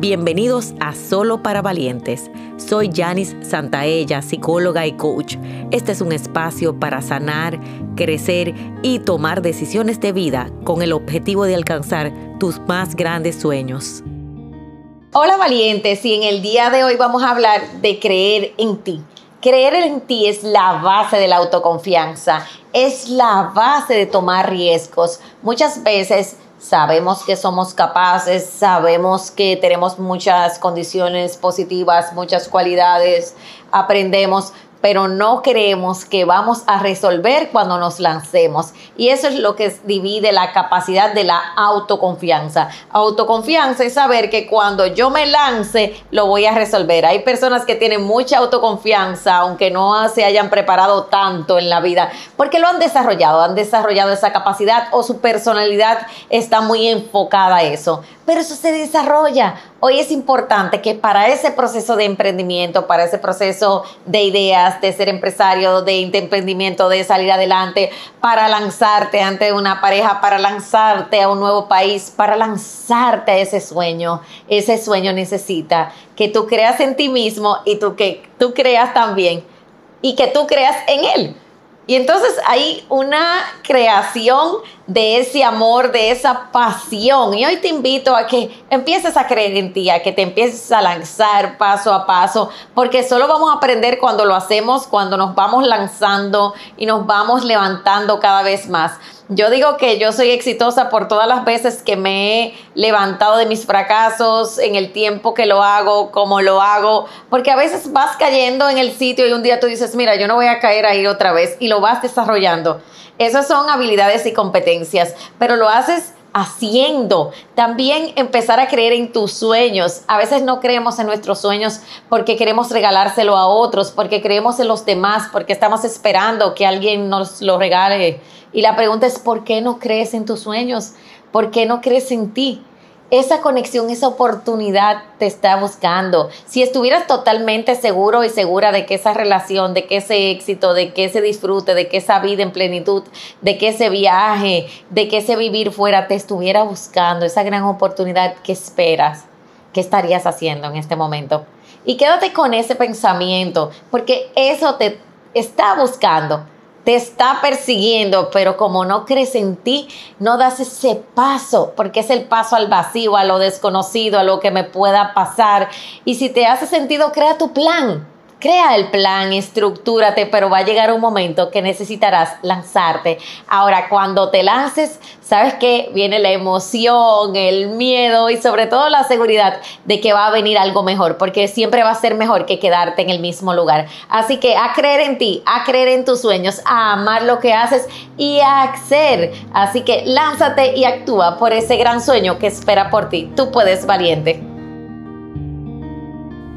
Bienvenidos a Solo para Valientes. Soy Janis Santaella, psicóloga y coach. Este es un espacio para sanar, crecer y tomar decisiones de vida con el objetivo de alcanzar tus más grandes sueños. Hola valientes y en el día de hoy vamos a hablar de creer en ti. Creer en ti es la base de la autoconfianza, es la base de tomar riesgos. Muchas veces sabemos que somos capaces, sabemos que tenemos muchas condiciones positivas, muchas cualidades, aprendemos, pero no creemos que vamos a resolver cuando nos lancemos. Y eso es lo que divide la capacidad de la autoconfianza. Autoconfianza es saber que cuando yo me lance, lo voy a resolver. Hay personas que tienen mucha autoconfianza, aunque no se hayan preparado tanto en la vida, porque lo han desarrollado, han desarrollado esa capacidad o su personalidad está muy enfocada a eso pero eso se desarrolla. Hoy es importante que para ese proceso de emprendimiento, para ese proceso de ideas, de ser empresario, de emprendimiento, de salir adelante, para lanzarte ante una pareja, para lanzarte a un nuevo país, para lanzarte a ese sueño, ese sueño necesita que tú creas en ti mismo y tú que tú creas también y que tú creas en él. Y entonces hay una creación de ese amor, de esa pasión. Y hoy te invito a que empieces a creer en ti, a que te empieces a lanzar paso a paso, porque solo vamos a aprender cuando lo hacemos, cuando nos vamos lanzando y nos vamos levantando cada vez más. Yo digo que yo soy exitosa por todas las veces que me he levantado de mis fracasos, en el tiempo que lo hago, como lo hago, porque a veces vas cayendo en el sitio y un día tú dices, mira, yo no voy a caer ahí otra vez y lo vas desarrollando. Esas son habilidades y competencias, pero lo haces haciendo. También empezar a creer en tus sueños. A veces no creemos en nuestros sueños porque queremos regalárselo a otros, porque creemos en los demás, porque estamos esperando que alguien nos lo regale y la pregunta es, ¿por qué no crees en tus sueños? ¿Por qué no crees en ti? Esa conexión, esa oportunidad te está buscando. Si estuvieras totalmente seguro y segura de que esa relación, de que ese éxito, de que ese disfrute, de que esa vida en plenitud, de que ese viaje, de que ese vivir fuera te estuviera buscando, esa gran oportunidad que esperas, ¿qué estarías haciendo en este momento? Y quédate con ese pensamiento, porque eso te está buscando te está persiguiendo, pero como no crees en ti, no das ese paso, porque es el paso al vacío, a lo desconocido, a lo que me pueda pasar. Y si te hace sentido, crea tu plan. Crea el plan, estructúrate, pero va a llegar un momento que necesitarás lanzarte. Ahora, cuando te lances, sabes que viene la emoción, el miedo y sobre todo la seguridad de que va a venir algo mejor, porque siempre va a ser mejor que quedarte en el mismo lugar. Así que a creer en ti, a creer en tus sueños, a amar lo que haces y a hacer. Así que lánzate y actúa por ese gran sueño que espera por ti. Tú puedes, valiente.